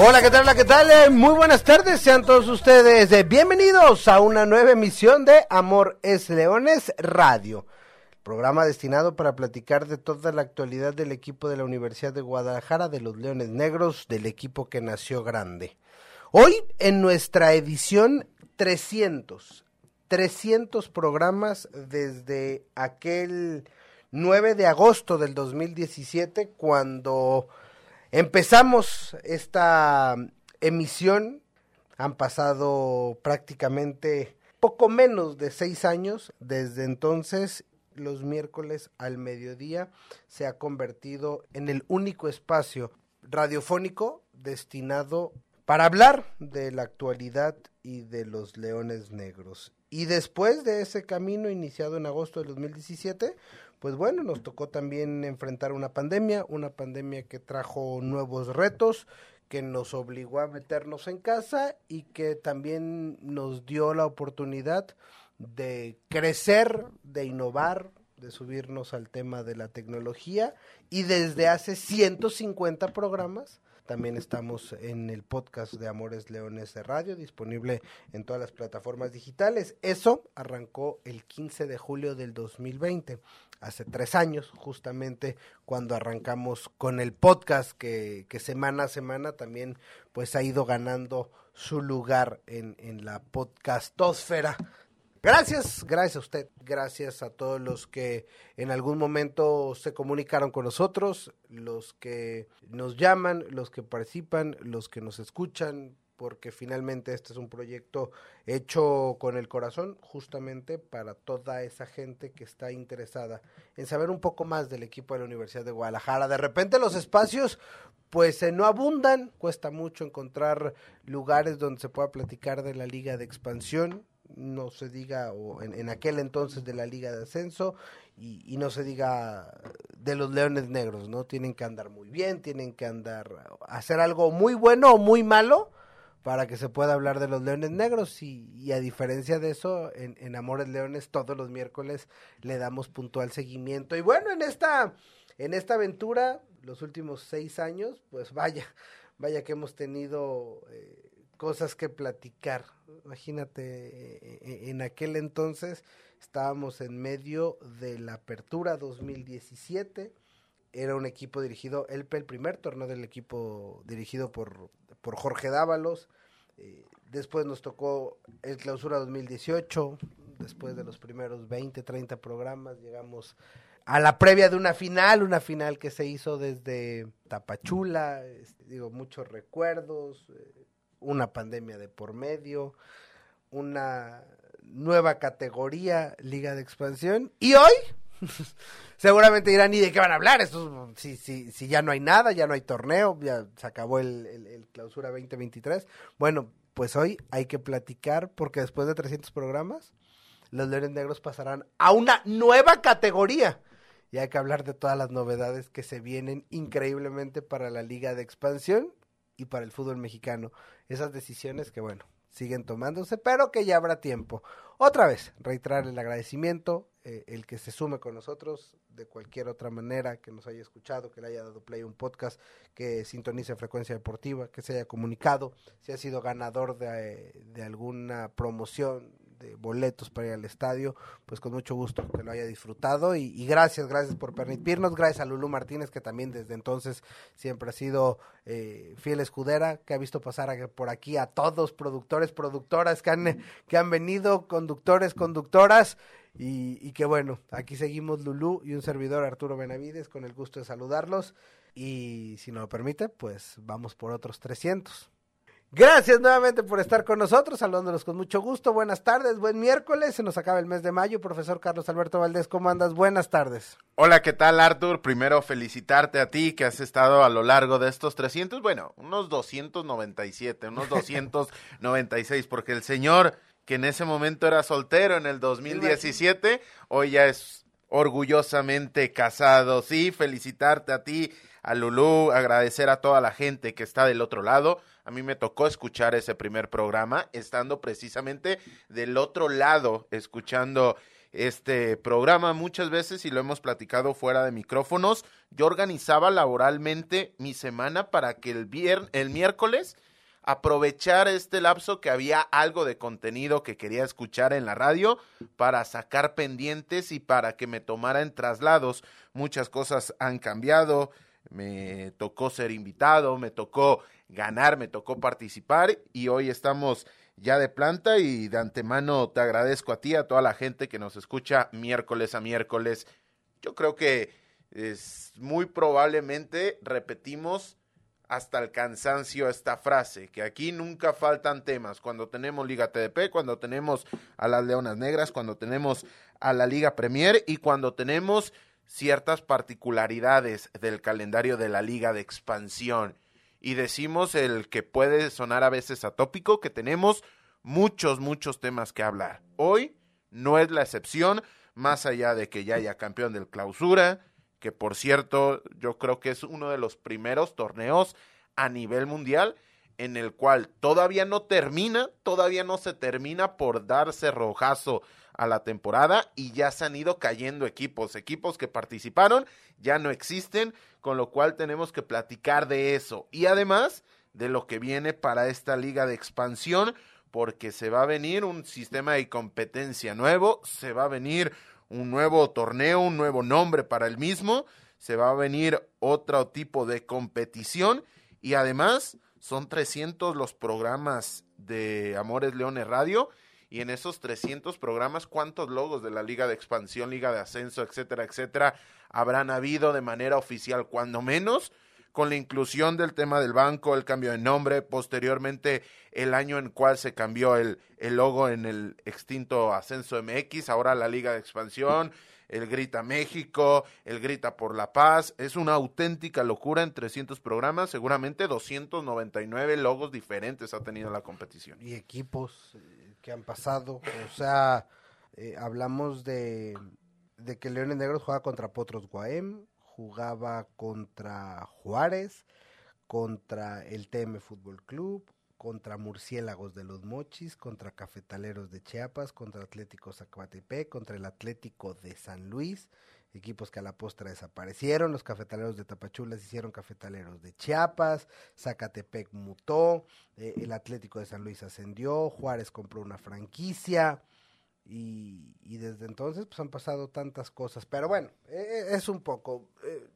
Hola, ¿qué tal? ¿qué tal? Eh, Muy buenas tardes, sean todos ustedes eh, bienvenidos a una nueva emisión de Amor es Leones Radio, programa destinado para platicar de toda la actualidad del equipo de la Universidad de Guadalajara, de los Leones Negros, del equipo que nació grande. Hoy, en nuestra edición 300, 300 programas desde aquel 9 de agosto del 2017, cuando Empezamos esta emisión, han pasado prácticamente poco menos de seis años, desde entonces los miércoles al mediodía se ha convertido en el único espacio radiofónico destinado para hablar de la actualidad y de los leones negros. Y después de ese camino iniciado en agosto del 2017, pues bueno, nos tocó también enfrentar una pandemia, una pandemia que trajo nuevos retos, que nos obligó a meternos en casa y que también nos dio la oportunidad de crecer, de innovar, de subirnos al tema de la tecnología y desde hace 150 programas también estamos en el podcast de Amores Leones de Radio, disponible en todas las plataformas digitales. Eso arrancó el 15 de julio del 2020, hace tres años, justamente cuando arrancamos con el podcast que, que semana a semana también pues ha ido ganando su lugar en, en la podcastosfera Gracias, gracias a usted, gracias a todos los que en algún momento se comunicaron con nosotros, los que nos llaman, los que participan, los que nos escuchan, porque finalmente este es un proyecto hecho con el corazón justamente para toda esa gente que está interesada en saber un poco más del equipo de la Universidad de Guadalajara. De repente los espacios pues eh, no abundan, cuesta mucho encontrar lugares donde se pueda platicar de la liga de expansión, no se diga, o en, en, aquel entonces de la Liga de Ascenso, y, no se diga de los Leones Negros, ¿no? Tienen que andar muy bien, tienen que andar, hacer algo muy bueno o muy malo para que se pueda hablar de los Leones Negros, y, y a diferencia de eso, en, en, Amores Leones todos los miércoles le damos puntual seguimiento. Y bueno, en esta, en esta aventura, los últimos seis años, pues vaya, vaya que hemos tenido... Eh, cosas que platicar. Imagínate, en aquel entonces estábamos en medio de la apertura 2017. Era un equipo dirigido, el, primer torneo del equipo dirigido por, por Jorge Dávalos. Eh, después nos tocó el clausura 2018. Después de los primeros 20, 30 programas, llegamos a la previa de una final, una final que se hizo desde Tapachula. Este, digo, muchos recuerdos. Eh, una pandemia de por medio, una nueva categoría, Liga de Expansión, y hoy seguramente dirán, ¿y de qué van a hablar? Esto, si, si, si ya no hay nada, ya no hay torneo, ya se acabó el, el, el clausura 2023. Bueno, pues hoy hay que platicar porque después de 300 programas, los Leones Negros pasarán a una nueva categoría. Y hay que hablar de todas las novedades que se vienen increíblemente para la Liga de Expansión y para el fútbol mexicano. Esas decisiones que, bueno, siguen tomándose, pero que ya habrá tiempo. Otra vez, reiterar el agradecimiento, eh, el que se sume con nosotros de cualquier otra manera, que nos haya escuchado, que le haya dado play un podcast, que sintonice frecuencia deportiva, que se haya comunicado, si ha sido ganador de, de alguna promoción, de boletos para ir al estadio, pues con mucho gusto que lo haya disfrutado y, gracias, gracias por permitirnos, gracias a Lulú Martínez que también desde entonces siempre ha sido eh, fiel escudera, que ha visto pasar a, por aquí a todos, productores, productoras que han, que han venido, conductores, conductoras. Y, y que bueno, aquí seguimos Lulú y un servidor Arturo Benavides con el gusto de saludarlos y si nos lo permite, pues vamos por otros 300. Gracias nuevamente por estar con nosotros, saludándolos con mucho gusto. Buenas tardes, buen miércoles, se nos acaba el mes de mayo. Profesor Carlos Alberto Valdés, ¿cómo andas? Buenas tardes. Hola, ¿qué tal, Artur? Primero, felicitarte a ti que has estado a lo largo de estos 300, bueno, unos 297, unos 296, porque el señor que en ese momento era soltero en el 2017, hoy ya es orgullosamente casado. Sí, felicitarte a ti, a Lulú, agradecer a toda la gente que está del otro lado. A mí me tocó escuchar ese primer programa, estando precisamente del otro lado, escuchando este programa muchas veces y lo hemos platicado fuera de micrófonos. Yo organizaba laboralmente mi semana para que el, vier el miércoles aprovechar este lapso que había algo de contenido que quería escuchar en la radio para sacar pendientes y para que me tomara en traslados. Muchas cosas han cambiado, me tocó ser invitado, me tocó ganar, me tocó participar y hoy estamos ya de planta y de antemano te agradezco a ti, a toda la gente que nos escucha miércoles a miércoles. Yo creo que es muy probablemente repetimos hasta el cansancio esta frase, que aquí nunca faltan temas. Cuando tenemos Liga TDP, cuando tenemos a las Leonas Negras, cuando tenemos a la Liga Premier y cuando tenemos ciertas particularidades del calendario de la Liga de Expansión. Y decimos el que puede sonar a veces atópico, que tenemos muchos, muchos temas que hablar. Hoy no es la excepción, más allá de que ya haya campeón del clausura, que por cierto yo creo que es uno de los primeros torneos a nivel mundial en el cual todavía no termina, todavía no se termina por darse rojazo a la temporada y ya se han ido cayendo equipos, equipos que participaron ya no existen, con lo cual tenemos que platicar de eso. Y además de lo que viene para esta liga de expansión porque se va a venir un sistema de competencia nuevo, se va a venir un nuevo torneo, un nuevo nombre para el mismo, se va a venir otro tipo de competición y además son 300 los programas de Amores Leones Radio y en esos 300 programas cuántos logos de la Liga de Expansión, Liga de Ascenso, etcétera, etcétera, habrán habido de manera oficial, cuando menos con la inclusión del tema del banco, el cambio de nombre, posteriormente el año en cual se cambió el, el logo en el extinto Ascenso MX, ahora la Liga de Expansión, el Grita México, el Grita por la Paz, es una auténtica locura en 300 programas, seguramente 299 logos diferentes ha tenido la competición. Y equipos eh, han pasado, o sea, eh, hablamos de, de que Leones Negros juega contra Potros Guaem, jugaba contra Juárez, contra el TM Fútbol Club, contra Murciélagos de los Mochis, contra Cafetaleros de Chiapas, contra Atlético Zacatepec, contra el Atlético de San Luis, equipos que a la postra desaparecieron, los Cafetaleros de Tapachulas hicieron Cafetaleros de Chiapas, Zacatepec mutó, eh, el Atlético de San Luis ascendió, Juárez compró una franquicia, y, desde entonces pues han pasado tantas cosas. Pero bueno, eh, es un poco... Eh,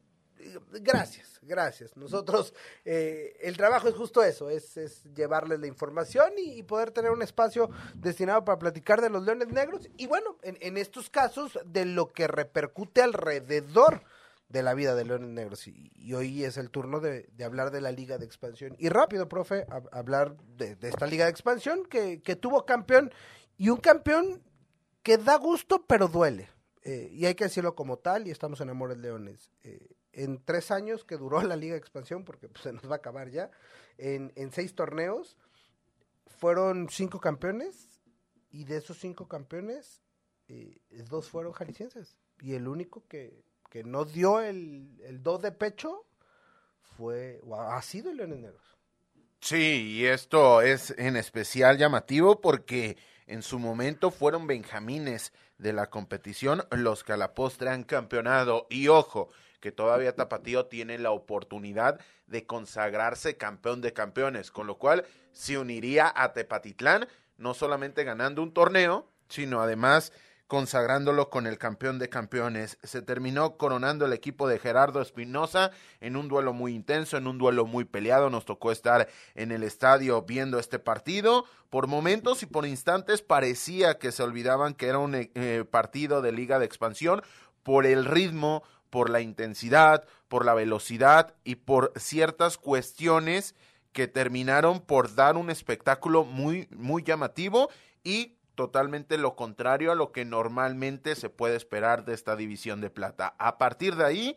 gracias, gracias. Nosotros, eh, el trabajo es justo eso, es, es llevarles la información y, poder tener un espacio destinado para platicar de los leones negros y bueno, en, en estos casos de lo que repercute alrededor de la vida de Leones Negros. Y, hoy es el turno de, de, hablar de la Liga de Expansión. Y rápido, profe, hablar de, esta Liga de Expansión que, que tuvo campeón y un campeón que da gusto, pero duele. Eh, y hay que decirlo como tal, y estamos en Amores Leones. Eh, en tres años que duró la Liga de Expansión, porque pues, se nos va a acabar ya, en, seis torneos, fueron cinco campeones, y de esos cinco campeones, eh, dos fueron jaliscienses. Y el único que, que no dio el, el do de pecho fue, ha sido Leones Negros. Sí, y esto es en especial llamativo porque en su momento fueron benjamines de la competición los que a la postre han campeonado. Y ojo, que todavía Tapatío tiene la oportunidad de consagrarse campeón de campeones, con lo cual se uniría a Tepatitlán, no solamente ganando un torneo, sino además consagrándolo con el campeón de campeones. Se terminó coronando el equipo de Gerardo Espinosa en un duelo muy intenso, en un duelo muy peleado. Nos tocó estar en el estadio viendo este partido. Por momentos y por instantes parecía que se olvidaban que era un eh, partido de liga de expansión por el ritmo, por la intensidad, por la velocidad y por ciertas cuestiones que terminaron por dar un espectáculo muy, muy llamativo y totalmente lo contrario a lo que normalmente se puede esperar de esta división de plata. A partir de ahí,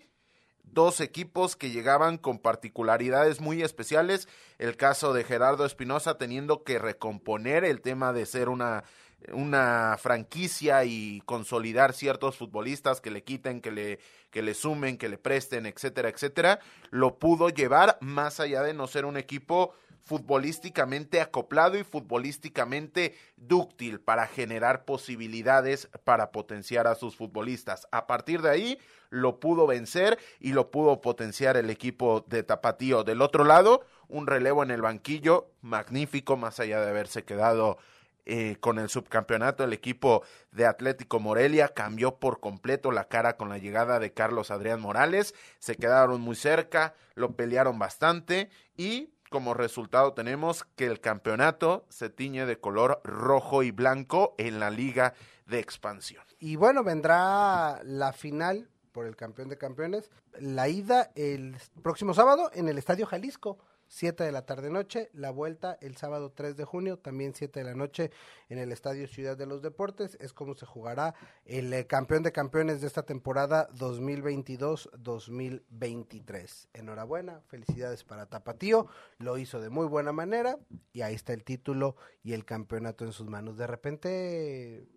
dos equipos que llegaban con particularidades muy especiales. El caso de Gerardo Espinosa teniendo que recomponer el tema de ser una una franquicia y consolidar ciertos futbolistas que le quiten, que le, que le sumen, que le presten, etcétera, etcétera, lo pudo llevar más allá de no ser un equipo futbolísticamente acoplado y futbolísticamente dúctil para generar posibilidades para potenciar a sus futbolistas. A partir de ahí lo pudo vencer y lo pudo potenciar el equipo de Tapatío. Del otro lado, un relevo en el banquillo magnífico, más allá de haberse quedado eh, con el subcampeonato, el equipo de Atlético Morelia cambió por completo la cara con la llegada de Carlos Adrián Morales, se quedaron muy cerca, lo pelearon bastante y como resultado tenemos que el campeonato se tiñe de color rojo y blanco en la liga de expansión. Y bueno, vendrá la final por el campeón de campeones, la ida el próximo sábado en el Estadio Jalisco. 7 de la tarde noche, la vuelta el sábado 3 de junio, también 7 de la noche en el Estadio Ciudad de los Deportes, es como se jugará el eh, campeón de campeones de esta temporada 2022-2023. Enhorabuena, felicidades para Tapatío, lo hizo de muy buena manera y ahí está el título y el campeonato en sus manos. De repente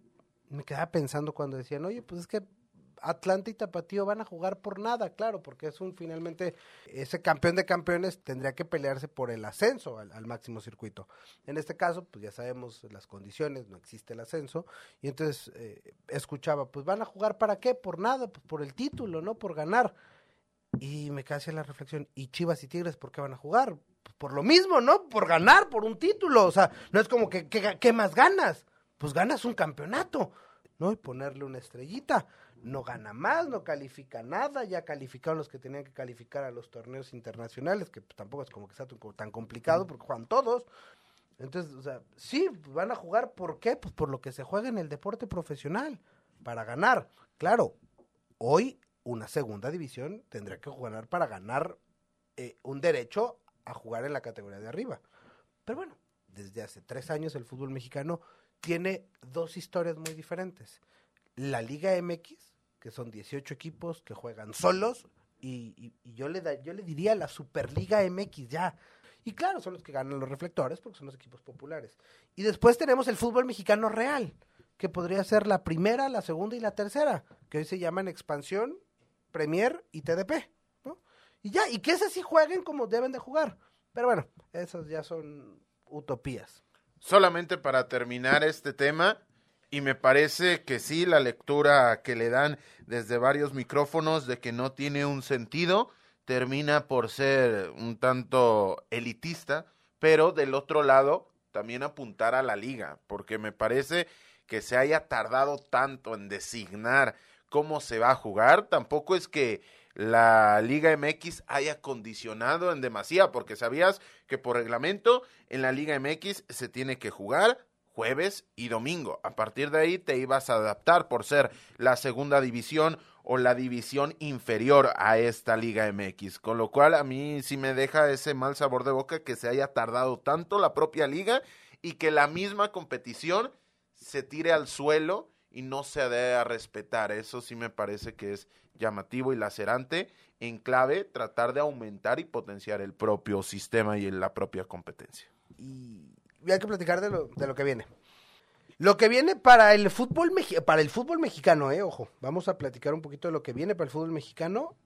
me quedaba pensando cuando decían, oye, pues es que Atlanta y Tapatío van a jugar por nada, claro, porque es un finalmente ese campeón de campeones tendría que pelearse por el ascenso al, máximo circuito. En este caso, pues ya sabemos las condiciones, no existe el ascenso, y entonces eh, escuchaba, pues van a jugar para qué, por nada, pues por el título, no por ganar. Y me quedé la reflexión, ¿y Chivas y Tigres por qué van a jugar? Pues por lo mismo, ¿no? Por ganar, por un título, o sea, no es como que, ¿qué más ganas? Pues ganas un campeonato, ¿no? Y ponerle una estrellita no gana más, no califica nada, ya calificaron los que tenían que calificar a los torneos internacionales, que tampoco es como que sea tan complicado porque juegan todos. Entonces, o sea, sí, van a jugar, ¿por qué? Pues por lo que se juega en el deporte profesional, para ganar. Claro, hoy una segunda división tendría que jugar para ganar eh, un derecho a jugar en la categoría de arriba. Pero bueno, desde hace tres años el fútbol mexicano tiene dos historias muy diferentes. La Liga MX, que son 18 equipos que juegan solos, y, yo, le da, yo le diría la Superliga MX ya. Y claro, son los que ganan los reflectores porque son los equipos populares. Y después tenemos el fútbol mexicano real, que podría ser la primera, la segunda y la tercera, que hoy se llaman Expansión, Premier y TDP. ¿no? Y ya, y que esas sí jueguen como deben de jugar. Pero bueno, esas ya son utopías. Solamente para terminar este tema, y me parece que sí, la lectura que le dan desde varios micrófonos de que no tiene un sentido, termina por ser un tanto elitista, pero del otro lado también apuntar a la liga, porque me parece que se haya tardado tanto en designar cómo se va a jugar, tampoco es que la Liga MX haya condicionado en demasía, porque sabías que por reglamento en la Liga MX se tiene que jugar jueves y domingo. A partir de ahí te ibas a adaptar por ser la segunda división o la división inferior a esta Liga MX. Con lo cual a mí sí me deja ese mal sabor de boca que se haya tardado tanto la propia liga y que la misma competición se tire al suelo y no se dé a respetar. Eso sí me parece que es llamativo y lacerante en clave tratar de aumentar y potenciar el propio sistema y la propia competencia. Y hay que platicar de lo, de lo que viene. Lo que viene para el fútbol para el fútbol mexicano, eh, ojo, vamos a platicar un poquito de lo que viene para el fútbol mexicano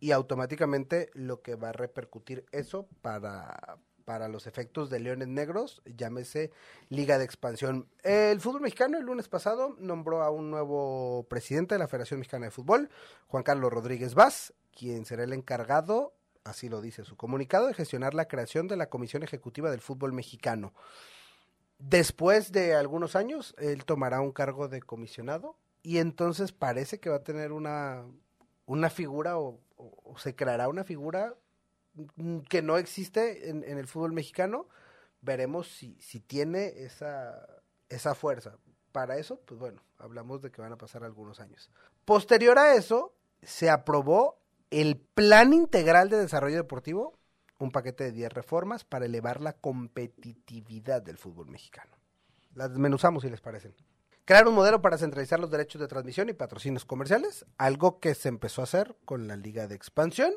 y automáticamente lo que va a repercutir eso para, para los efectos de Leones Negros, llámese Liga de Expansión. El fútbol mexicano el lunes pasado nombró a un nuevo presidente de la Federación Mexicana de Fútbol, Juan Carlos Rodríguez Vaz, quien será el encargado así lo dice su comunicado, de gestionar la creación de la Comisión Ejecutiva del Fútbol Mexicano. Después de algunos años, él tomará un cargo de comisionado y entonces parece que va a tener una, una figura o, se creará una figura que no existe en, el fútbol mexicano. Veremos si, si tiene esa, esa fuerza. Para eso, pues bueno, hablamos de que van a pasar algunos años. Posterior a eso, se aprobó el Plan Integral de Desarrollo Deportivo, un paquete de 10 reformas para elevar la competitividad del fútbol mexicano. Las desmenuzamos si les parecen. Crear un modelo para centralizar los derechos de transmisión y patrocinios comerciales, algo que se empezó a hacer con la Liga de Expansión,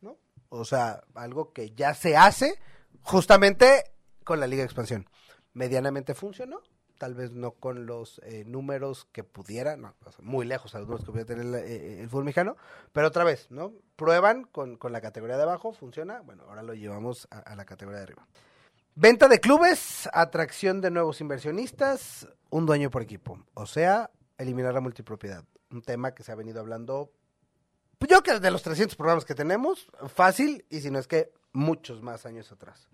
¿no? O sea, algo que ya se hace justamente con la Liga de Expansión. Medianamente funcionó, tal vez no con los eh, números que pudiera, no, muy lejos a los números que pudiera tener eh, el fútbol mexicano, pero otra vez, ¿no? Prueban con, con, la categoría de abajo, funciona, bueno, ahora lo llevamos a, la categoría de arriba. Venta de clubes, atracción de nuevos inversionistas, un dueño por equipo, o sea, eliminar la multipropiedad, un tema que se ha venido hablando, yo que de los 300 programas que tenemos, fácil, y si no es que muchos más años atrás.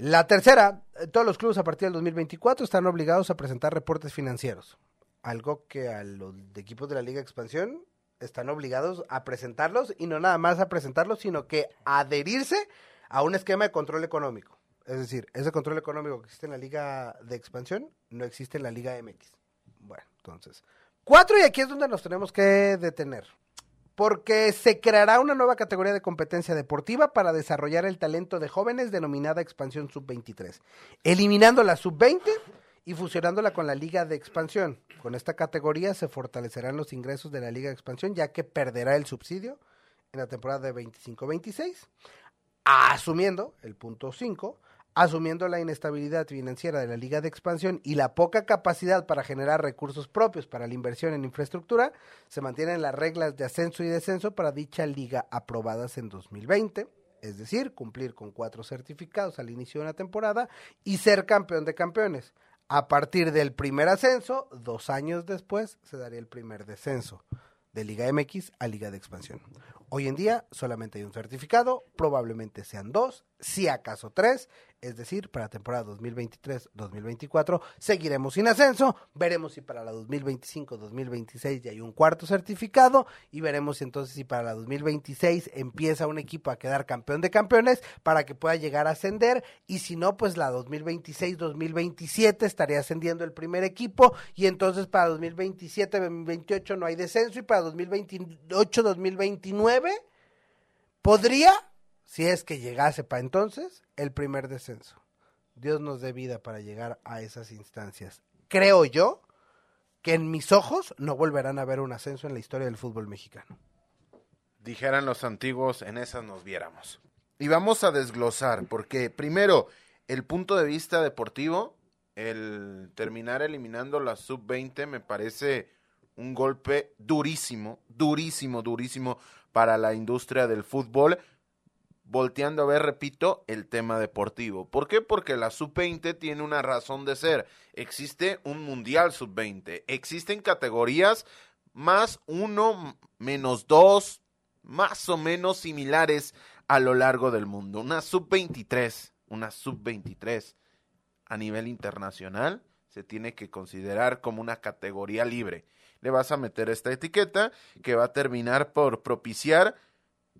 La tercera, todos los clubes a partir del 2024 están obligados a presentar reportes financieros, algo que a los equipos de la Liga de Expansión están obligados a presentarlos y no nada más a presentarlos, sino que adherirse a un esquema de control económico. Es decir, ese control económico que existe en la Liga de Expansión no existe en la Liga MX. Bueno, entonces, cuatro y aquí es donde nos tenemos que detener porque se creará una nueva categoría de competencia deportiva para desarrollar el talento de jóvenes denominada Expansión Sub-23, eliminando la Sub-20 y fusionándola con la Liga de Expansión. Con esta categoría se fortalecerán los ingresos de la Liga de Expansión, ya que perderá el subsidio en la temporada de 25-26, asumiendo el punto 5 asumiendo la inestabilidad financiera de la Liga de Expansión y la poca capacidad para generar recursos propios para la inversión en infraestructura, se mantienen las reglas de ascenso y descenso para dicha liga aprobadas en 2020, es decir, cumplir con cuatro certificados al inicio de una temporada y ser campeón de campeones. A partir del primer ascenso, dos años después, se daría el primer descenso de Liga MX a Liga de Expansión. Hoy en día solamente hay un certificado, probablemente sean dos, si acaso tres, es decir, para temporada 2023-2024 seguiremos sin ascenso, veremos si para la 2025-2026 ya hay un cuarto certificado y veremos entonces si para la 2026 empieza un equipo a quedar campeón de campeones para que pueda llegar a ascender y si no, pues la 2026-2027 estaría ascendiendo el primer equipo y entonces para 2027-2028 no hay descenso y para 2028-2029 podría si es que llegase para entonces el primer descenso. Dios nos dé vida para llegar a esas instancias. Creo yo que en mis ojos no volverán a ver un ascenso en la historia del fútbol mexicano. Dijeran los antiguos, en esas nos viéramos. Y vamos a desglosar, porque primero, el punto de vista deportivo, el terminar eliminando la sub-20 me parece un golpe durísimo, durísimo, durísimo para la industria del fútbol volteando a ver, repito, el tema deportivo. ¿Por qué? Porque la sub-20 tiene una razón de ser. Existe un mundial sub-20. Existen categorías más uno, menos dos, más o menos similares a lo largo del mundo. Una sub-23, una sub-23 a nivel internacional se tiene que considerar como una categoría libre. Le vas a meter esta etiqueta que va a terminar por propiciar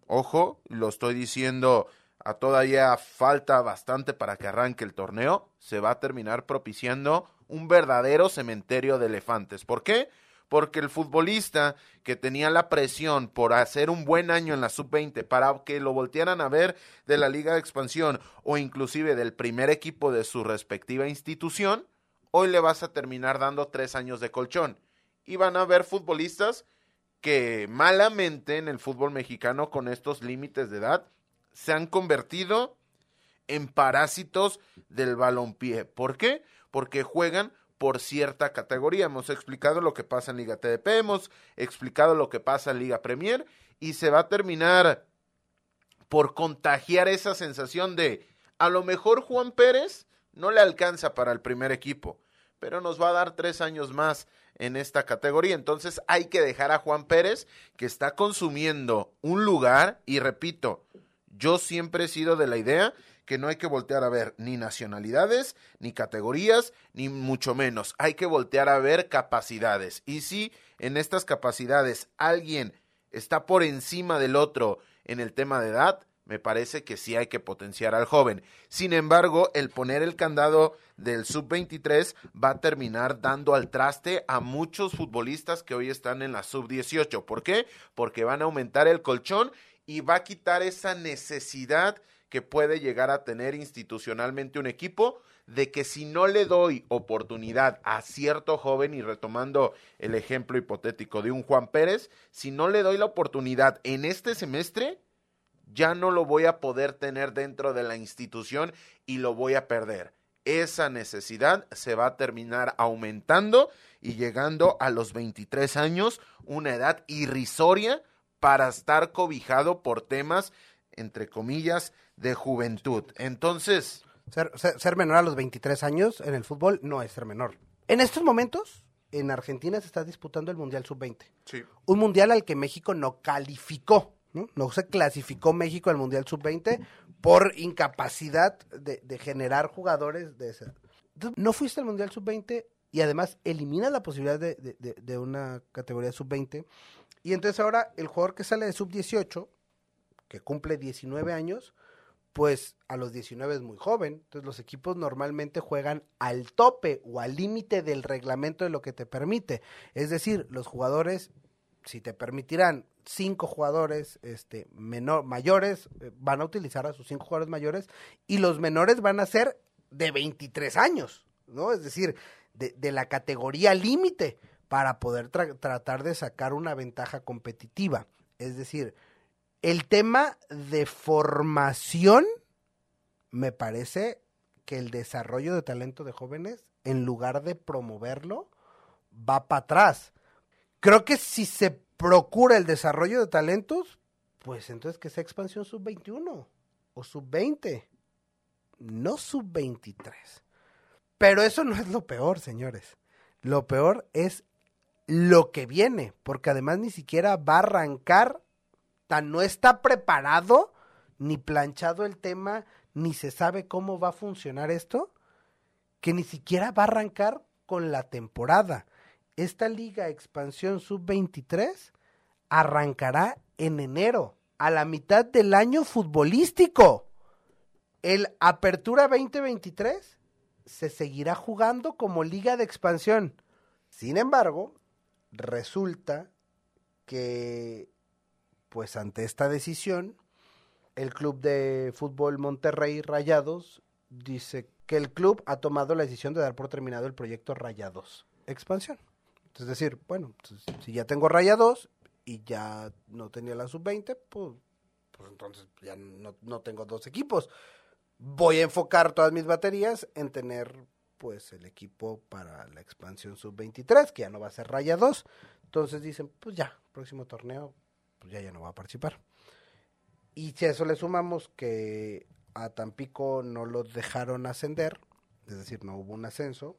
Ojo, lo estoy diciendo a todavía falta bastante para que arranque el torneo. Se va a terminar propiciando un verdadero cementerio de elefantes. ¿Por qué? Porque el futbolista que tenía la presión por hacer un buen año en la sub-20 para que lo voltearan a ver de la Liga de Expansión o inclusive del primer equipo de su respectiva institución, hoy le vas a terminar dando tres años de colchón. Y van a ver futbolistas que malamente en el fútbol mexicano con estos límites de edad se han convertido en parásitos del balompié. ¿Por qué? Porque juegan por cierta categoría. Hemos explicado lo que pasa en Liga TDP, hemos explicado lo que pasa en Liga Premier y se va a terminar por contagiar esa sensación de a lo mejor Juan Pérez no le alcanza para el primer equipo, pero nos va a dar tres años más en esta categoría. Entonces hay que dejar a Juan Pérez que está consumiendo un lugar y repito, yo siempre he sido de la idea que no hay que voltear a ver ni nacionalidades, ni categorías, ni mucho menos. Hay que voltear a ver capacidades. Y si en estas capacidades alguien está por encima del otro en el tema de edad, me parece que sí hay que potenciar al joven. Sin embargo, el poner el candado del sub-23 va a terminar dando al traste a muchos futbolistas que hoy están en la sub-18. ¿Por qué? Porque van a aumentar el colchón y va a quitar esa necesidad que puede llegar a tener institucionalmente un equipo de que si no le doy oportunidad a cierto joven, y retomando el ejemplo hipotético de un Juan Pérez, si no le doy la oportunidad en este semestre, ya no lo voy a poder tener dentro de la institución y lo voy a perder. esa necesidad se va a terminar aumentando y llegando a los 23 años, una edad irrisoria para estar cobijado por temas, entre comillas, de juventud. Entonces... Ser, ser, menor a los 23 años en el fútbol no es ser menor. En estos momentos, en Argentina se está disputando el Mundial Sub-20. Sí. Un mundial al que México no calificó. ¿No? se clasificó México al Mundial Sub-20 por incapacidad de, generar jugadores de esa. no fuiste al Mundial Sub-20 y además elimina la posibilidad de, de una categoría Sub-20. Y entonces ahora el jugador que sale de Sub-18, que cumple 19 años, pues a los 19 es muy joven. Entonces los equipos normalmente juegan al tope o al límite del reglamento de lo que te permite. Es decir, los jugadores, si te permitirán cinco jugadores este, menor, mayores, eh, van a utilizar a sus cinco jugadores mayores y los menores van a ser de 23 años, ¿no? Es decir, de, de la categoría límite para poder tratar de sacar una ventaja competitiva. Es decir, el tema de formación, me parece que el desarrollo de talento de jóvenes, en lugar de promoverlo, va para atrás. Creo que si se procura el desarrollo de talentos, pues entonces que sea expansión sub-21 o sub-20, no sub-23. Pero eso no es lo peor, señores. Lo peor es lo que viene, porque además ni siquiera va a arrancar tan no está preparado ni planchado el tema, ni se sabe cómo va a funcionar esto, que ni siquiera va a arrancar con la temporada. Esta liga expansión sub-23 arrancará en enero, a la mitad del año futbolístico. El Apertura 2023 se seguirá jugando como liga de expansión. Sin embargo, resulta que pues ante esta decisión, el club de fútbol Monterrey Rayados dice que el club ha tomado la decisión de dar por terminado el proyecto Rayados Expansión. Es decir, bueno, pues, si ya tengo Rayados y ya no tenía la sub-20, pues, pues, entonces ya no, no tengo dos equipos. Voy a enfocar todas mis baterías en tener pues el equipo para la expansión sub-23, que ya no va a ser Rayados. Entonces dicen, pues ya, próximo torneo pues ya, ya no va a participar. Y si a eso le sumamos que a Tampico no lo dejaron ascender, es decir, no hubo un ascenso,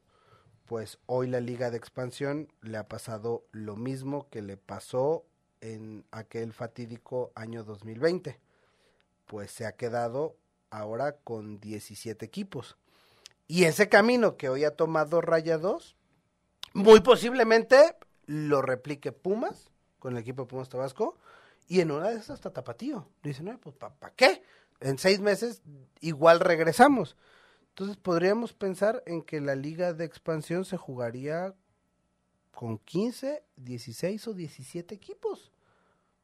pues hoy la liga de expansión le ha pasado lo mismo que le pasó en aquel fatídico año 2020. Pues se ha quedado ahora con 17 equipos. Y ese camino que hoy ha tomado Raya 2, muy posiblemente lo replique Pumas con el equipo de Pumas Tabasco y en una de esas hasta Tapatío. Dicen, no, pues ¿para qué? En seis meses igual regresamos. Entonces podríamos pensar en que la liga de expansión se jugaría con 15, 16 o 17 equipos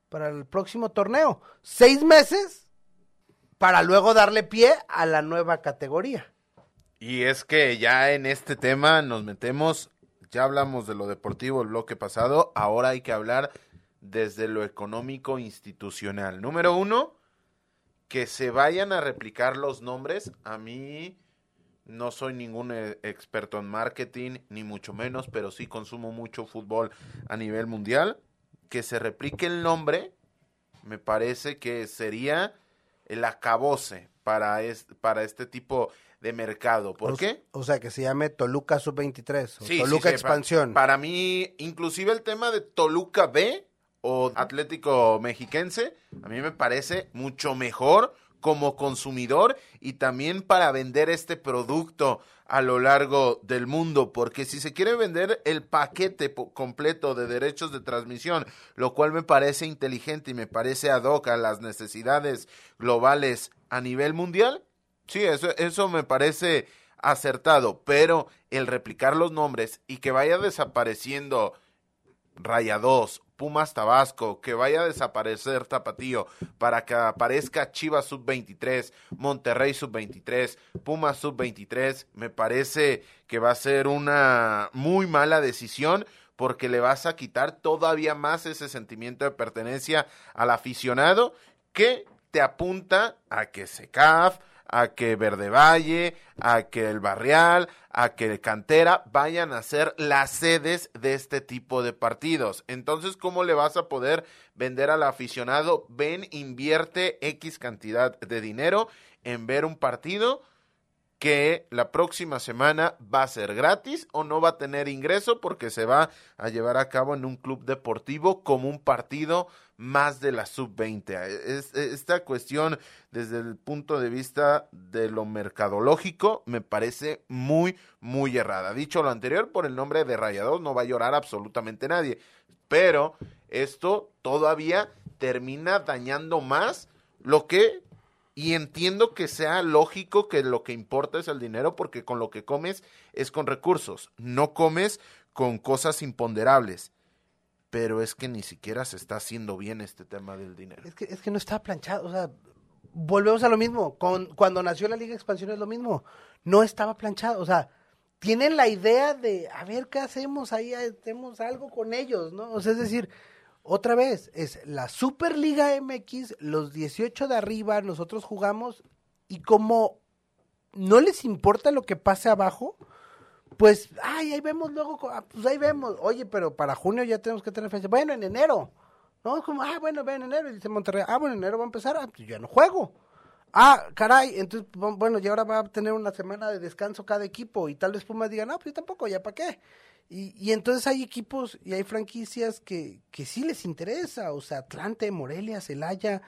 para el próximo torneo. Seis meses para luego darle pie a la nueva categoría. Y es que ya en este tema nos metemos, ya hablamos de lo deportivo el bloque pasado, ahora hay que hablar desde lo económico institucional. Número uno, que se vayan a replicar los nombres. A mí no soy ningún eh, experto en marketing, ni mucho menos, pero sí consumo mucho fútbol a nivel mundial. Que se replique el nombre, me parece que sería el acabose para, para este tipo de mercado. ¿Por qué? O sea, que se llame Toluca Sub-23 o Toluca Expansión. para mí, inclusive el tema de Toluca B o Atlético Mexiquense, a mí me parece mucho mejor como consumidor y también para vender este producto a lo largo del mundo, porque si se quiere vender el paquete completo de derechos de transmisión, lo cual me parece inteligente y me parece ad hoc a las necesidades globales a nivel mundial, sí, eso, eso me parece acertado, pero el replicar los nombres y que vaya desapareciendo Raya 2 Pumas Tabasco, que vaya a desaparecer Tapatío para que aparezca Chivas Sub-23, Monterrey Sub-23, Pumas Sub-23, me parece que va a ser una muy mala decisión porque le vas a quitar todavía más ese sentimiento de pertenencia al aficionado que te apunta a que SECAF, a que Verde Valle, a que el Barrial, a que Cantera vayan a ser las sedes de este tipo de partidos. Entonces, ¿cómo le vas a poder vender al aficionado? Ven, invierte X cantidad de dinero en ver un partido que la próxima semana va a ser gratis o no va a tener ingreso porque se va a llevar a cabo en un club deportivo como un partido más de la sub-20. esta cuestión desde el punto de vista de lo mercadológico me parece muy, muy errada. Dicho lo anterior, por el nombre de Rayados no va a llorar absolutamente nadie, pero esto todavía termina dañando más lo que y entiendo que sea lógico que lo que importa es el dinero porque con lo que comes es con recursos, no comes con cosas imponderables. Pero es que ni siquiera se está haciendo bien este tema del dinero. Es que, es que no está planchado, o sea, volvemos a lo mismo. Con, cuando nació la Liga de Expansión es lo mismo. No estaba planchado, o sea, tienen la idea de, a ver qué hacemos ahí, hacemos algo con ellos, ¿no? O sea, es decir, otra vez, es la Superliga MX, los 18 de arriba, nosotros jugamos y como no les importa lo que pase abajo, pues, ay, ahí vemos luego, ah, pues ahí vemos, oye, pero para junio ya tenemos que tener fecha, bueno, en enero, ¿no? Como, ah, bueno, ve en enero, y dice Monterrey, ah, bueno, en enero va a empezar, ah, pues ya no juego. Ah, caray, entonces, bueno, y ahora va a tener una semana de descanso cada equipo, y tal vez Pumas diga, no, pues yo tampoco, ¿ya para qué? Y, y entonces hay equipos y hay franquicias que, que sí les interesa, o sea, Atlante, Morelia, Celaya,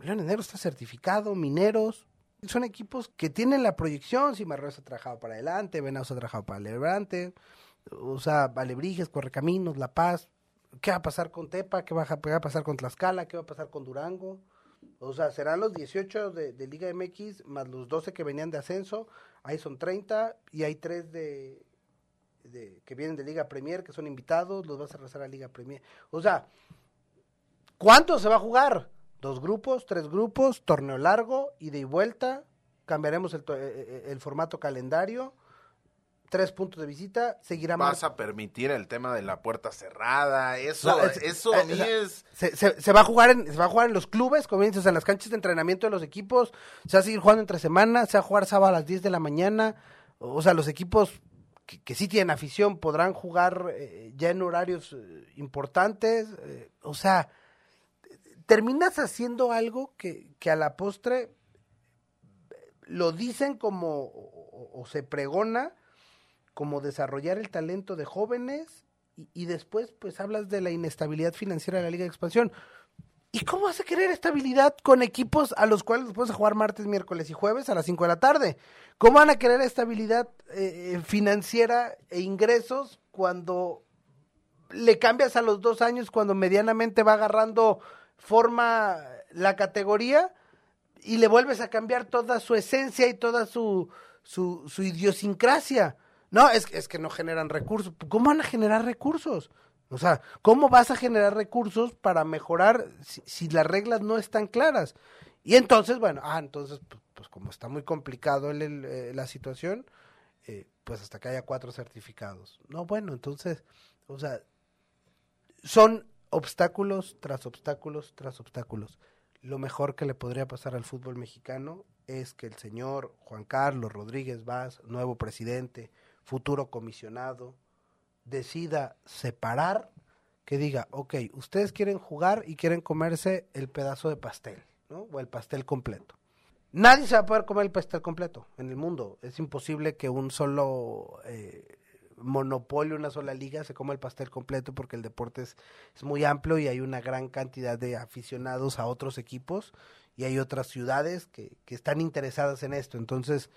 León Negro está certificado, Mineros, son equipos que tienen la proyección, si Marruecos ha trabajado para adelante, Venados ha trabajado para adelante, o sea, Valebrijes, Correcaminos, La Paz, ¿qué va a pasar con Tepa? ¿Qué va a, pasar con Tlaxcala? ¿Qué va a pasar con Durango? O sea, serán los 18 de, de, Liga MX más los 12 que venían de ascenso, ahí son 30 y hay 3 de, que vienen de Liga Premier, que son invitados, los vas a rezar a Liga Premier. O sea, ¿cuánto se va a jugar? Dos grupos, tres grupos, torneo largo, ida y vuelta, cambiaremos el, eh, eh, el, formato calendario, tres puntos de visita, seguirá Vas a permitir el tema de la puerta cerrada, eso, eso a mí es... Se, se, va a jugar en, se va a jugar en los clubes, como dices, en las canchas de entrenamiento de los equipos, se va a seguir jugando entre semanas, se va a jugar sábado a las 10 de la mañana, o sea, los equipos que, sí tienen afición podrán jugar eh, ya en horarios eh, importantes. Eh, o sea, terminas haciendo algo que, que, a la postre lo dicen como, o, o, se pregona, como desarrollar el talento de jóvenes y, y, después pues hablas de la inestabilidad financiera de la Liga de Expansión. ¿Y cómo vas a querer estabilidad con equipos a los cuales puedes jugar martes, miércoles y jueves a las 5 de la tarde? ¿Cómo van a querer estabilidad eh, eh, financiera e ingresos cuando le cambias a los dos años, cuando medianamente va agarrando forma la categoría y le vuelves a cambiar toda su esencia y toda su, su, su idiosincrasia? No, es, es que no generan recursos. ¿Cómo van a generar recursos? O sea, ¿cómo vas a generar recursos para mejorar si, las reglas no están claras? Y entonces, bueno, ah, entonces, pues, pues como está muy complicado el, eh, la situación, eh, pues hasta que haya cuatro certificados. No, bueno, entonces, o sea, son obstáculos tras obstáculos tras obstáculos. Lo mejor que le podría pasar al fútbol mexicano es que el señor Juan Carlos Rodríguez Vaz, nuevo presidente, futuro comisionado, decida separar, que diga, ok, ustedes quieren jugar y quieren comerse el pedazo de pastel, ¿no? O el pastel completo. Nadie se va a poder comer el pastel completo en el mundo. Es imposible que un solo eh, monopolio, una sola liga se coma el pastel completo porque el deporte es, es muy amplio y hay una gran cantidad de aficionados a otros equipos y hay otras ciudades que, que están interesadas en esto. Entonces,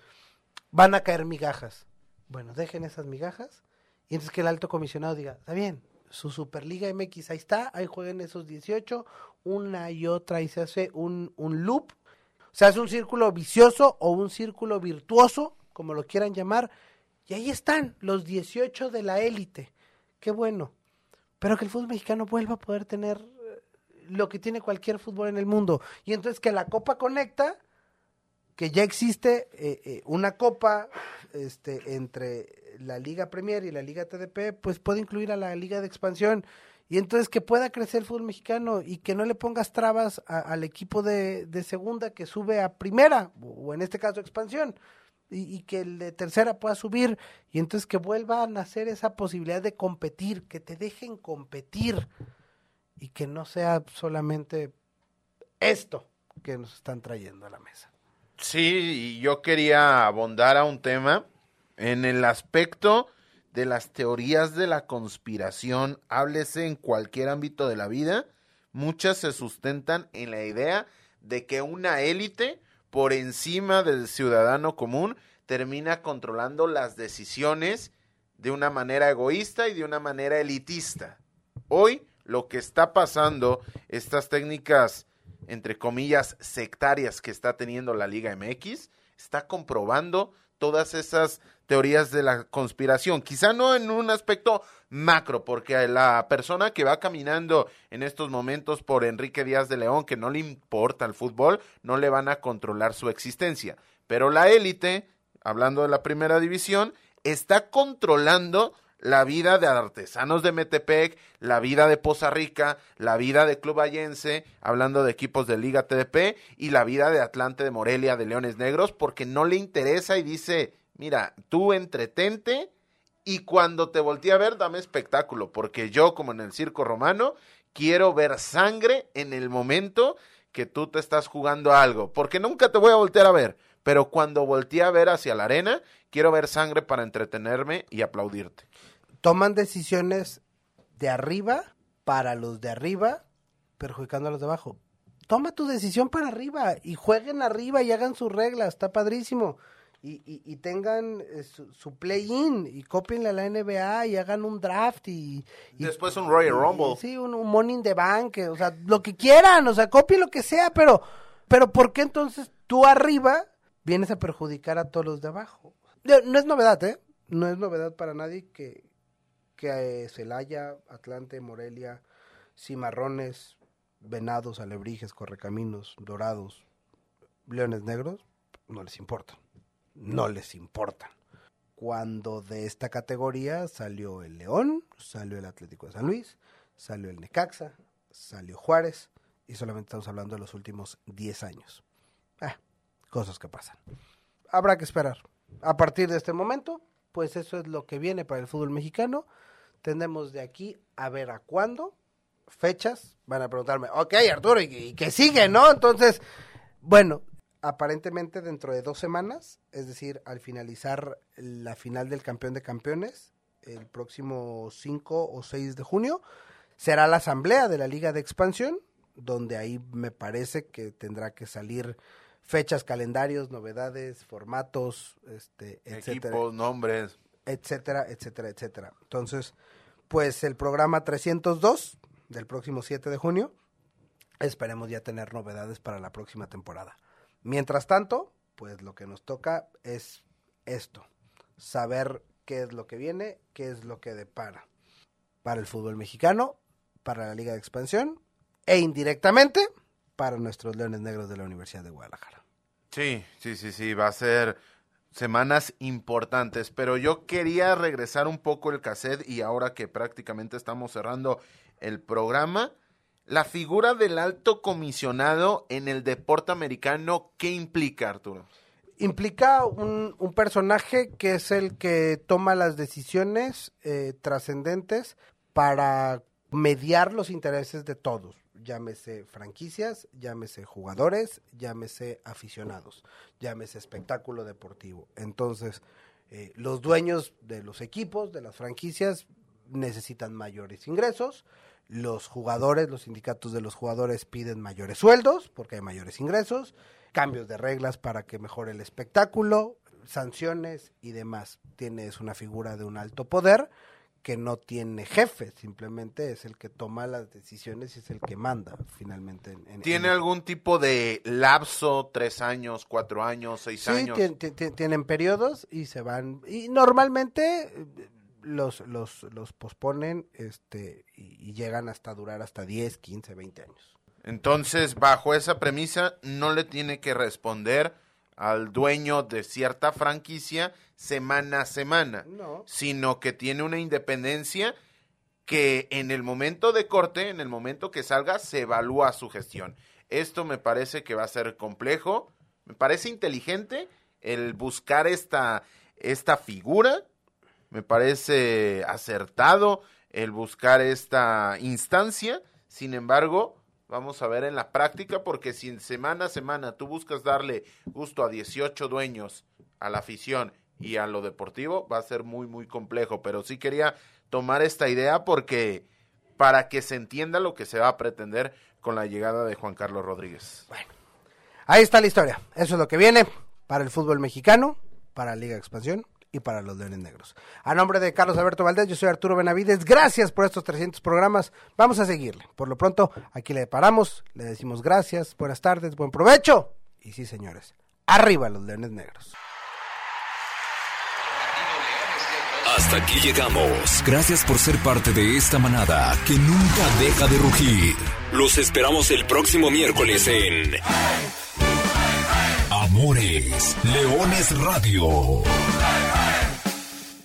van a caer migajas. Bueno, dejen esas migajas y entonces que el alto comisionado diga, está bien, su Superliga MX ahí está, ahí jueguen esos 18, una y otra y se hace un, un loop, se hace un círculo vicioso o un círculo virtuoso, como lo quieran llamar, y ahí están los 18 de la élite. Qué bueno. Pero que el fútbol mexicano vuelva a poder tener eh, lo que tiene cualquier fútbol en el mundo. Y entonces que la Copa Conecta que ya existe eh, eh, una copa este, entre la Liga Premier y la Liga TDP, pues puede incluir a la Liga de Expansión y entonces que pueda crecer el fútbol mexicano y que no le pongas trabas al equipo de, de, segunda que sube a primera, o en este caso expansión, y, y, que el de tercera pueda subir, y entonces que vuelva a nacer esa posibilidad de competir, que te dejen competir, y que no sea solamente esto que nos están trayendo a la mesa. Sí, yo quería abondar a un tema en el aspecto de las teorías de la conspiración, háblese en cualquier ámbito de la vida, muchas se sustentan en la idea de que una élite por encima del ciudadano común termina controlando las decisiones de una manera egoísta y de una manera elitista. Hoy lo que está pasando, estas técnicas, entre comillas, sectarias que está teniendo la Liga MX, está comprobando todas esas teorías de la conspiración. Quizá no en un aspecto macro, porque la persona que va caminando en estos momentos por Enrique Díaz de León, que no le importa el fútbol, no le van a controlar su existencia. Pero la élite, hablando de la primera división, está controlando la vida de artesanos de Metepec, la vida de Poza Rica, la vida de Club Allense, hablando de equipos de Liga TDP, y la vida de Atlante de Morelia, de Leones Negros, porque no le interesa y dice, mira, tú entretente y cuando te voltee a ver, dame espectáculo, porque yo, como en el circo romano, quiero ver sangre en el momento que tú te estás jugando algo, porque nunca te voy a voltear a ver, pero cuando voltee a ver hacia la arena, quiero ver sangre para entretenerme y aplaudirte toman decisiones de arriba para los de arriba, perjudicando a los de abajo. Toma tu decisión para arriba y jueguen arriba y hagan sus reglas, está padrísimo. Y, y, y tengan eh, su, su play-in y copienle a la NBA y hagan un draft y... y Después un Royal Rumble. sí, un, un Money in the Bank, o sea, lo que quieran, o sea, copien lo que sea, pero, pero ¿por qué entonces tú arriba vienes a perjudicar a todos los de abajo? No es novedad, ¿eh? No es novedad para nadie que, que Celaya, Atlante, Morelia, Cimarrones, Venados, Alebrijes, Correcaminos, Dorados, Leones Negros, no les importan. No les importan. Cuando de esta categoría salió el León, salió el Atlético de San Luis, salió el Necaxa, salió Juárez, y solamente estamos hablando de los últimos 10 años. Ah, cosas que pasan. Habrá que esperar. A partir de este momento, pues eso es lo que viene para el fútbol mexicano tenemos de aquí a ver a cuándo, fechas, van a preguntarme, ok Arturo, ¿y, y qué sigue, no? Entonces, bueno, aparentemente dentro de dos semanas, es decir, al finalizar la final del campeón de campeones, el próximo 5 o 6 de junio, será la asamblea de la Liga de Expansión, donde ahí me parece que tendrá que salir fechas, calendarios, novedades, formatos, este, etcétera. Equipos, nombres etcétera, etcétera, etcétera. Entonces, pues el programa 302 del próximo 7 de junio, esperemos ya tener novedades para la próxima temporada. Mientras tanto, pues lo que nos toca es esto, saber qué es lo que viene, qué es lo que depara para el fútbol mexicano, para la Liga de Expansión e indirectamente para nuestros Leones Negros de la Universidad de Guadalajara. Sí, sí, sí, sí, va a ser semanas importantes, pero yo quería regresar un poco el cassette y ahora que prácticamente estamos cerrando el programa, la figura del alto comisionado en el deporte americano, ¿qué implica, Arturo? Implica un, un personaje que es el que toma las decisiones eh, trascendentes para mediar los intereses de todos llámese franquicias, llámese jugadores, llámese aficionados, llámese espectáculo deportivo. Entonces, eh, los dueños de los equipos, de las franquicias, necesitan mayores ingresos, los jugadores, los sindicatos de los jugadores piden mayores sueldos porque hay mayores ingresos, cambios de reglas para que mejore el espectáculo, sanciones y demás. Tienes una figura de un alto poder que no tiene jefe, simplemente es el que toma las decisiones y es el que manda finalmente. En, en- ¿Tiene en- algún tipo de lapso, tres años, cuatro años, seis Sí, años? tien- tienen periodos y se van. Y normalmente eh, los, los, los posponen este, y, y llegan hasta durar hasta 10, 15, 20 años. Entonces, bajo esa premisa, no le tiene que responder al dueño de cierta franquicia semana a semana, No. sino que tiene una independencia que en el momento de corte, en el momento que salga, se evalúa su gestión. Esto me parece que va a ser complejo, me parece inteligente el buscar esta, esta figura, me parece acertado el buscar esta instancia, sin embargo, vamos a ver en la práctica, porque si semana a semana tú buscas darle gusto a 18 dueños a la afición y a lo deportivo, va a ser muy, muy complejo, pero sí quería tomar esta idea porque para que se entienda lo que se va a pretender con la llegada de Juan Carlos Rodríguez. Ahí está la historia. Eso es lo que viene para el fútbol mexicano, para Liga Expansión y para los Leones Negros. A nombre de Carlos Alberto Valdés, yo soy Arturo Benavides. Gracias por estos 300 programas. Vamos a seguirle. Por lo pronto, aquí le paramos, le decimos gracias, buenas tardes, buen provecho. Y sí, señores, arriba los Leones Negros. Hasta aquí llegamos. Gracias por ser parte de esta manada que nunca deja de rugir. Los esperamos el próximo miércoles en Amores Leones Radio.